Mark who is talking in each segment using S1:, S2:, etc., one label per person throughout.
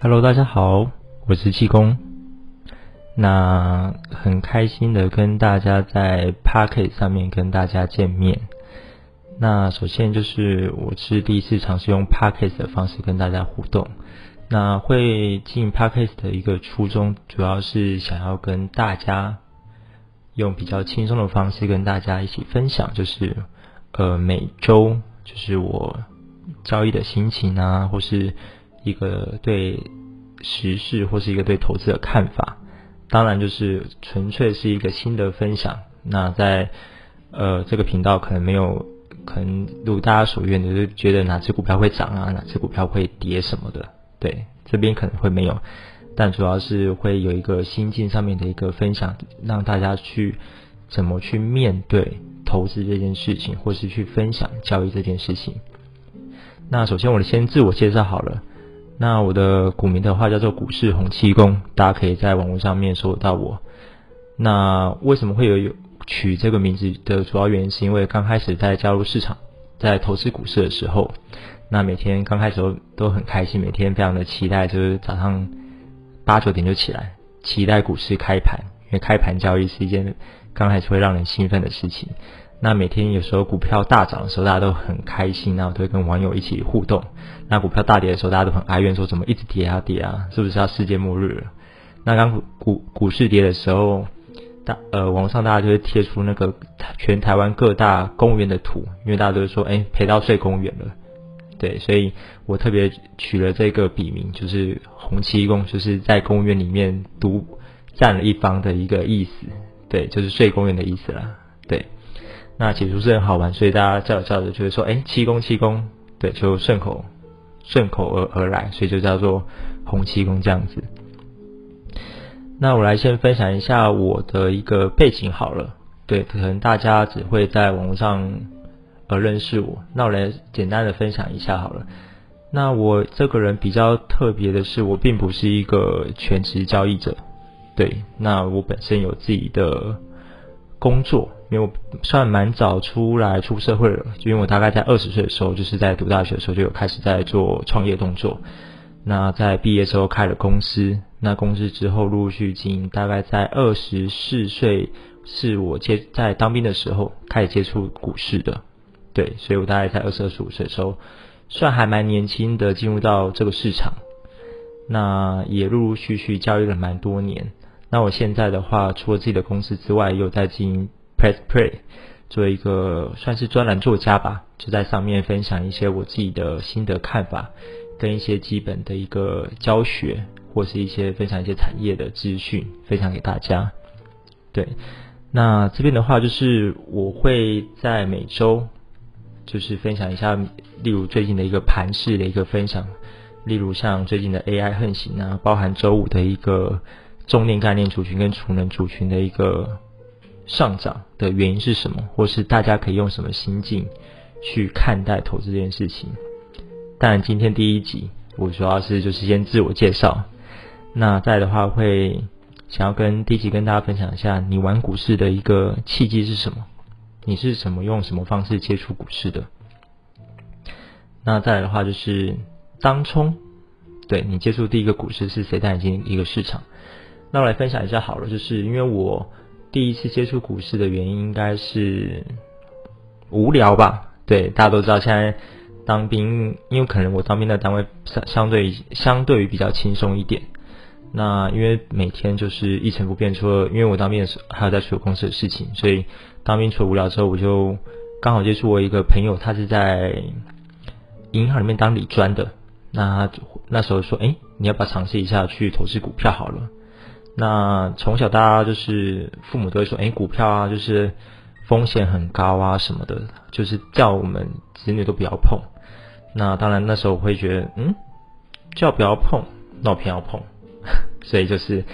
S1: Hello，大家好，我是气功。那很开心的跟大家在 p a r k e t 上面跟大家见面。那首先就是我是第一次尝试用 p a r k e t 的方式跟大家互动。那会进 p a r k e t 的一个初衷，主要是想要跟大家用比较轻松的方式跟大家一起分享，就是呃每周就是我交易的心情啊，或是。一个对时事或是一个对投资的看法，当然就是纯粹是一个心得分享。那在呃这个频道可能没有，可能如大家所愿的，就觉得哪只股票会涨啊，哪只股票会跌什么的。对，这边可能会没有，但主要是会有一个心境上面的一个分享，让大家去怎么去面对投资这件事情，或是去分享交易这件事情。那首先我先自我介绍好了。那我的股名的话叫做股市洪七公，大家可以在网络上面搜到我。那为什么会有取这个名字的主要原因，是因为刚开始在加入市场，在投资股市的时候，那每天刚开始都都很开心，每天非常的期待，就是早上八九点就起来，期待股市开盘，因为开盘交易是一件刚开始会让人兴奋的事情。那每天有时候股票大涨的时候，大家都很开心，然后都会跟网友一起互动。那股票大跌的时候，大家都很哀怨，说怎么一直跌啊跌啊，是不是要世界末日了？那刚股股市跌的时候，大呃网上大家就会贴出那个全台湾各大公园的图，因为大家都会说哎赔到睡公园了，对，所以我特别取了这个笔名，就是红七公，就是在公园里面独占了一方的一个意思，对，就是睡公园的意思啦，对。那解读是很好玩，所以大家叫着叫着就会说，哎，七公七公，对，就顺口顺口而而来，所以就叫做红七公这样子。那我来先分享一下我的一个背景好了，对，可能大家只会在网络上而认识我，那我来简单的分享一下好了。那我这个人比较特别的是，我并不是一个全职交易者，对，那我本身有自己的工作。因为我算蛮早出来出社会了，就因为我大概在二十岁的时候，就是在读大学的时候就有开始在做创业动作。那在毕业之后开了公司，那公司之后陆陆续经营，大概在二十四岁是我接在当兵的时候开始接触股市的，对，所以我大概在二十二十五岁的时候，算还蛮年轻的进入到这个市场，那也陆陆续续交易了蛮多年。那我现在的话，除了自己的公司之外，又在经营。Press Play，做一个算是专栏作家吧，就在上面分享一些我自己的心得看法，跟一些基本的一个教学，或是一些分享一些产业的资讯，分享给大家。对，那这边的话就是我会在每周就是分享一下，例如最近的一个盘势的一个分享，例如像最近的 AI 横行啊，包含周五的一个重点概念族群跟储能族群的一个。上涨的原因是什么，或是大家可以用什么心境去看待投资这件事情？但今天第一集，我主要是就是先自我介绍。那再的话，会想要跟第一集跟大家分享一下，你玩股市的一个契机是什么？你是怎么用什么方式接触股市的？那再来的话，就是当冲，对你接触第一个股市是谁带你进一个市场？那我来分享一下好了，就是因为我。第一次接触股市的原因应该是无聊吧？对，大家都知道现在当兵，因为可能我当兵的单位相相对相对于比较轻松一点。那因为每天就是一成不变，除了因为我当兵的时候还有在处理公司的事情，所以当兵除了无聊之后，我就刚好接触我一个朋友，他是在银行里面当理专的。那那时候说，哎，你要不要尝试一下去投资股票好了？那从小大家就是父母都会说，哎，股票啊，就是风险很高啊什么的，就是叫我们子女都不要碰。那当然那时候我会觉得，嗯，叫不要碰，那我偏要碰，所以就是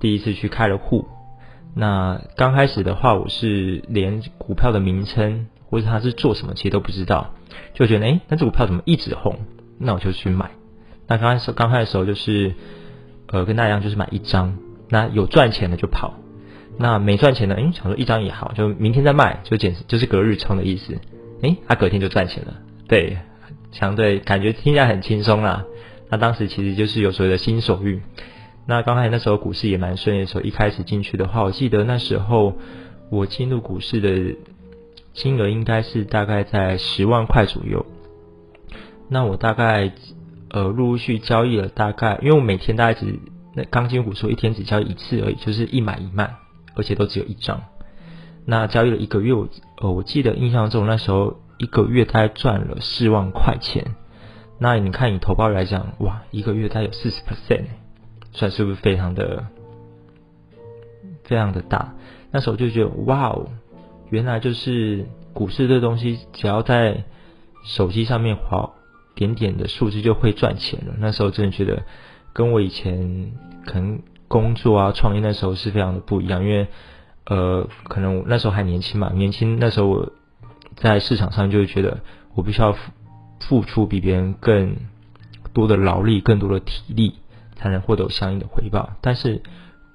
S1: 第一次去开了户。那刚开始的话，我是连股票的名称或者它是做什么，其实都不知道，就觉得，哎，那这股票怎么一直红？那我就去买。那刚开始刚开始的时候就是，呃，跟大家一样，就是买一张。那有赚钱的就跑，那没赚钱的，哎，想说一张也好，就明天再卖，就简就是隔日冲的意思，哎，他隔天就赚钱了，对，相对感觉听起来很轻松啦，那当时其实就是有所谓的新手运。那刚才那时候股市也蛮顺利的时候，一开始进去的话，我记得那时候我进入股市的金额应该是大概在十万块左右。那我大概呃陆陆续交易了大概，因为我每天大概只那钢筋股说一天只交易一次而已，就是一买一卖，而且都只有一张。那交易了一个月，我呃我记得印象中那时候一个月大概赚了四万块钱。那你看以投报来讲，哇，一个月大概有四十 percent。算是不是非常的非常的大？那时候就觉得哇哦，原来就是股市这东西，只要在手机上面划点点的数字就会赚钱了。那时候真的觉得跟我以前可能工作啊、创业那时候是非常的不一样，因为呃，可能那时候还年轻嘛，年轻那时候我在市场上就会觉得我必须要付付出比别人更多的劳力、更多的体力。才能获得相应的回报，但是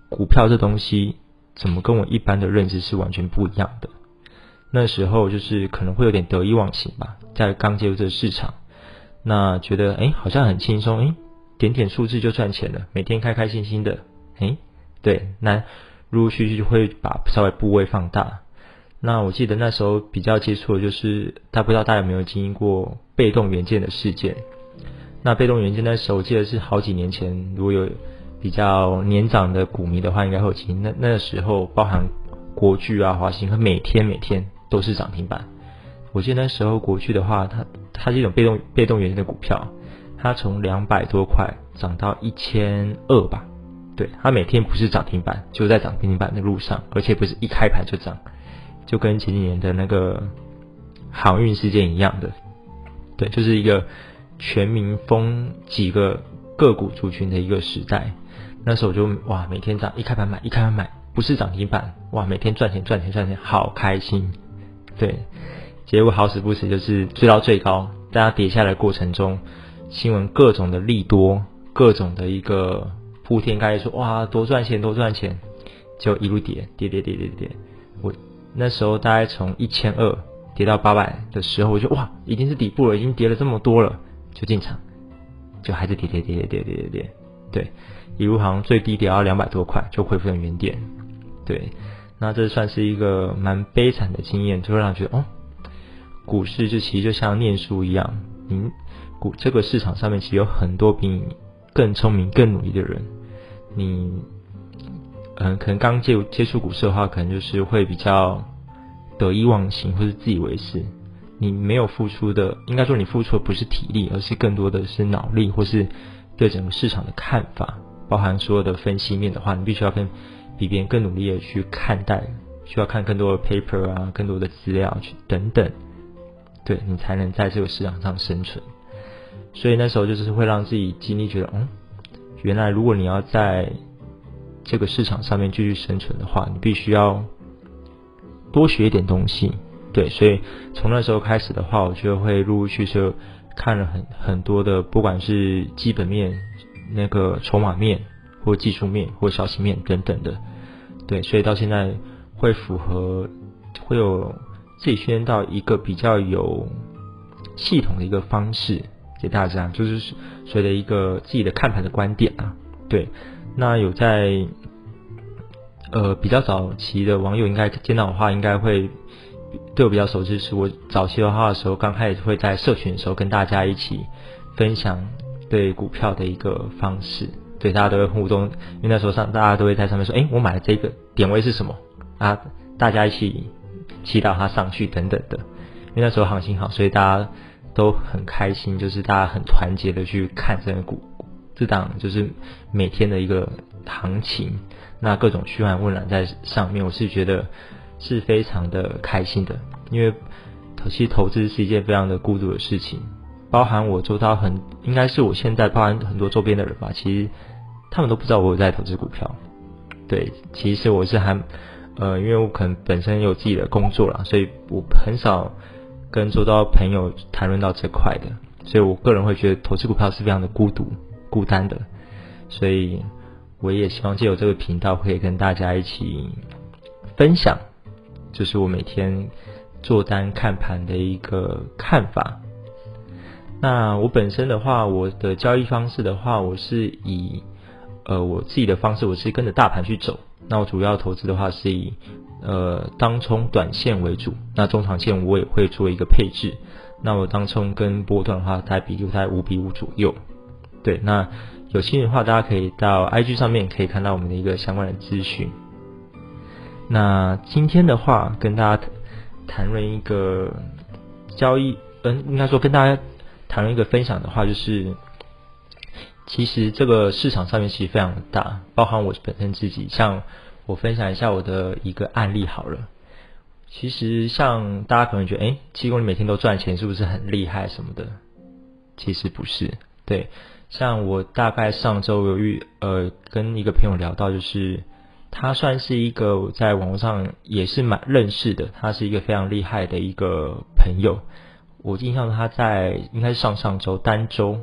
S1: 股票这东西怎么跟我一般的认知是完全不一样的？那时候就是可能会有点得意忘形吧，在刚接入这个市场，那觉得哎好像很轻松，哎点点数字就赚钱了，每天开开心心的，哎对，那陆陆续续就会把稍微部位放大。那我记得那时候比较接触的就是，他不知道大家有没有经历过被动元件的事件？那被动元件那时候，我记得是好几年前，如果有比较年长的股民的话，应该会记。那那时候，包含国巨啊、华兴，它每天每天都是涨停板。我记得那时候国巨的话，它它是一种被动被动元件的股票，它从两百多块涨到一千二吧。对，它每天不是涨停板，就在涨停板的路上，而且不是一开盘就涨，就跟前几年的那个航运事件一样的。对，就是一个。全民封几个个股族群的一个时代，那时候就哇，每天涨，一开盘买，一开盘买，不是涨停板，哇，每天赚钱赚钱赚钱，好开心。对，结果好死不死就是追到最高，大家跌下来过程中，新闻各种的利多，各种的一个铺天盖地说哇，多赚钱多赚钱，就一路跌跌跌跌跌跌。我那时候大概从一千二跌到八百的时候，我就哇，已经是底部了，已经跌了这么多了。就进场，就还是跌跌跌跌跌跌跌，对，一路好像最低跌到两百多块，就恢复成原点，对，那这算是一个蛮悲惨的经验，就会让觉得哦，股市就其实就像念书一样，您股这个市场上面其实有很多比你更聪明、更努力的人，你嗯，可能刚接接触股市的话，可能就是会比较得意忘形，或是自以为是。你没有付出的，应该说你付出的不是体力，而是更多的是脑力，或是对整个市场的看法，包含所有的分析面的话，你必须要跟比别人更努力的去看待，需要看更多的 paper 啊，更多的资料去等等，对你才能在这个市场上生存。所以那时候就是会让自己经历觉得，嗯，原来如果你要在这个市场上面继续生存的话，你必须要多学一点东西。对，所以从那时候开始的话，我就会陆陆续续看了很很多的，不管是基本面、那个筹码面，或技术面，或消息面等等的。对，所以到现在会符合，会有自己训练到一个比较有系统的一个方式给大家，就是随着一个自己的看盘的观点啊。对，那有在呃比较早期的网友应该见到的话，应该会。对我比较熟知，是我早期的话的时候，刚开始会在社群的时候跟大家一起分享对股票的一个方式，对大家都会互动，因为那时候上大家都会在上面说，哎，我买的这个点位是什么啊？大家一起祈祷它上去等等的，因为那时候行情好，所以大家都很开心，就是大家很团结的去看这个股这档，就是每天的一个行情，那各种嘘寒问暖在上面，我是觉得。是非常的开心的，因为其实投资是一件非常的孤独的事情，包含我周遭很应该是我现在包含很多周边的人吧，其实他们都不知道我有在投资股票。对，其实我是还呃，因为我可能本身有自己的工作啦，所以我很少跟周遭朋友谈论到这块的，所以我个人会觉得投资股票是非常的孤独、孤单的，所以我也希望借由这个频道可以跟大家一起分享。就是我每天做单看盘的一个看法。那我本身的话，我的交易方式的话，我是以呃我自己的方式，我是跟着大盘去走。那我主要投资的话是以呃当冲短线为主，那中长线我也会做一个配置。那我当冲跟波段的话，大概比例在五比五左右。对，那有兴趣的话，大家可以到 IG 上面可以看到我们的一个相关的资讯。那今天的话，跟大家谈论一个交易，嗯，应该说跟大家谈论一个分享的话，就是其实这个市场上面其实非常大，包含我本身自己，像我分享一下我的一个案例好了。其实，像大家可能觉得，哎，七公里每天都赚钱，是不是很厉害什么的？其实不是。对，像我大概上周有遇，呃，跟一个朋友聊到，就是他算是一个在网络上也是蛮认识的，他是一个非常厉害的一个朋友。我印象他在应该是上上周单周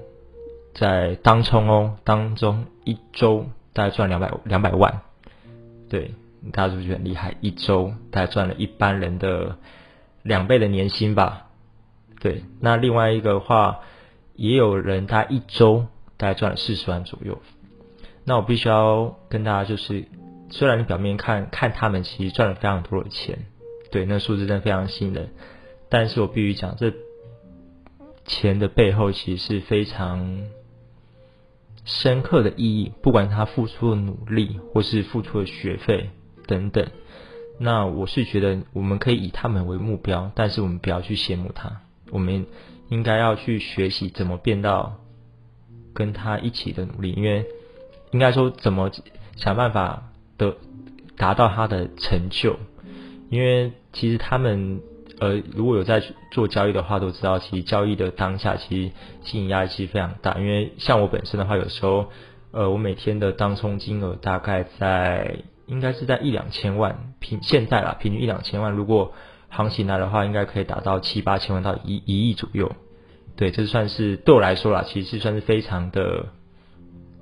S1: 在当冲哦当中一周大概赚两百两百万，对。大家是不是很厉害？一周大概赚了一般人的两倍的年薪吧？对，那另外一个话，也有人他一周大概赚了四十万左右。那我必须要跟大家就是，虽然你表面看看他们其实赚了非常多的钱，对，那数字真的非常吸引人，但是我必须讲，这钱的背后其实是非常深刻的意义，不管他付出的努力或是付出的学费。等等，那我是觉得我们可以以他们为目标，但是我们不要去羡慕他，我们应该要去学习怎么变到跟他一起的努力，因为应该说怎么想办法的达到他的成就，因为其实他们呃如果有在做交易的话，都知道其实交易的当下其实心理压力其实非常大，因为像我本身的话，有时候呃我每天的当冲金额大概在。应该是在一两千万平现在啦，平均一两千万。如果行情来的话，应该可以达到七八千万到一一亿左右。对，这算是对我来说啦，其实算是非常的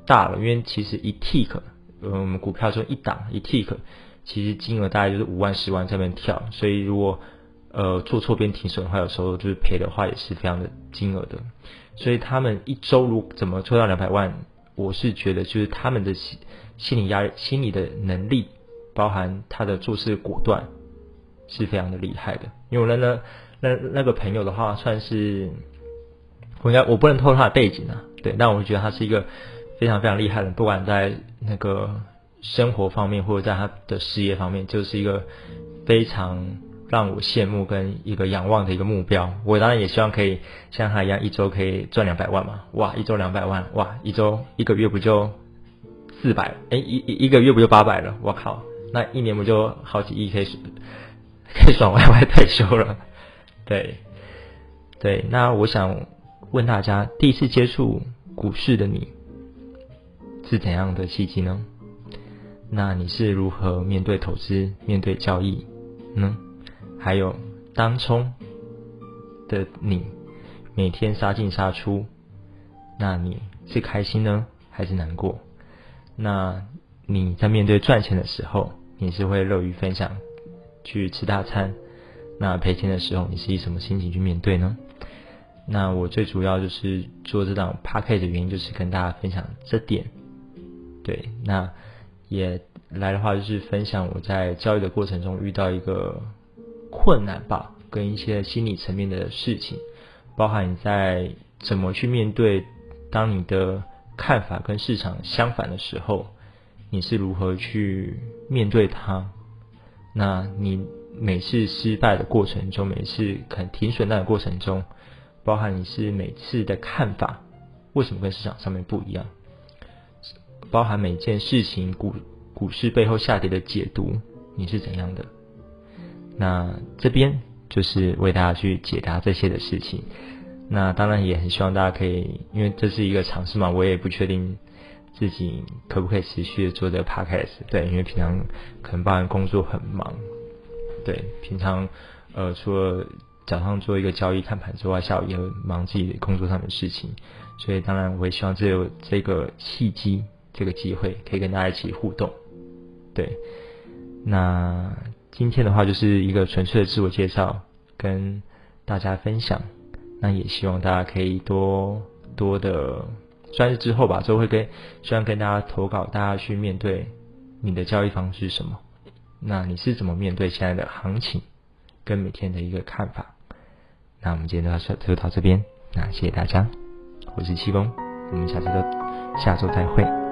S1: 大了。因为其实一 tick，呃，我们股票说一档一 tick，其实金额大概就是五万、十万在那边跳。所以如果呃做错边停损的话，有时候就是赔的话也是非常的金额的。所以他们一周如怎么抽到两百万？我是觉得就是他们的心心理压力、心理的能力，包含他的做事果断，是非常的厉害的。因为我那那那个朋友的话，算是我应该我不能透露他的背景啊，对，但我觉得他是一个非常非常厉害的，不管在那个生活方面或者在他的事业方面，就是一个非常。让我羡慕跟一个仰望的一个目标，我当然也希望可以像他一样，一周可以赚两百万嘛！哇，一周两百万，哇，一周一个月不就四百？哎，一一个月不就八百了？我靠，那一年不就好几亿可以可以爽歪歪退休了？对对，那我想问大家，第一次接触股市的你是怎样的契机呢？那你是如何面对投资、面对交易呢？还有当冲的你，每天杀进杀出，那你是开心呢，还是难过？那你在面对赚钱的时候，你是会乐于分享去吃大餐？那赔钱的时候，你是以什么心情去面对呢？那我最主要就是做这档 p a c k e 的原因，就是跟大家分享这点。对，那也来的话，就是分享我在教育的过程中遇到一个。困难吧，跟一些心理层面的事情，包含你在怎么去面对，当你的看法跟市场相反的时候，你是如何去面对它？那你每次失败的过程中，每次可能停损那个过程中，包含你是每次的看法为什么跟市场上面不一样？包含每件事情股股市背后下跌的解读，你是怎样的？那这边就是为大家去解答这些的事情。那当然也很希望大家可以，因为这是一个尝试嘛，我也不确定自己可不可以持续的做这个 podcast。对，因为平常可能包含工作很忙，对，平常呃除了早上做一个交易看盘之外，下午也会忙自己工作上的事情。所以当然我也希望这有这个契机，这个机会可以跟大家一起互动。对，那。今天的话就是一个纯粹的自我介绍，跟大家分享。那也希望大家可以多多的，算是之后吧，之后会跟希望跟大家投稿，大家去面对你的交易方式是什么？那你是怎么面对现在的行情跟每天的一个看法？那我们今天就到就到这边，那谢谢大家，我是七公，我们下次都下周再会。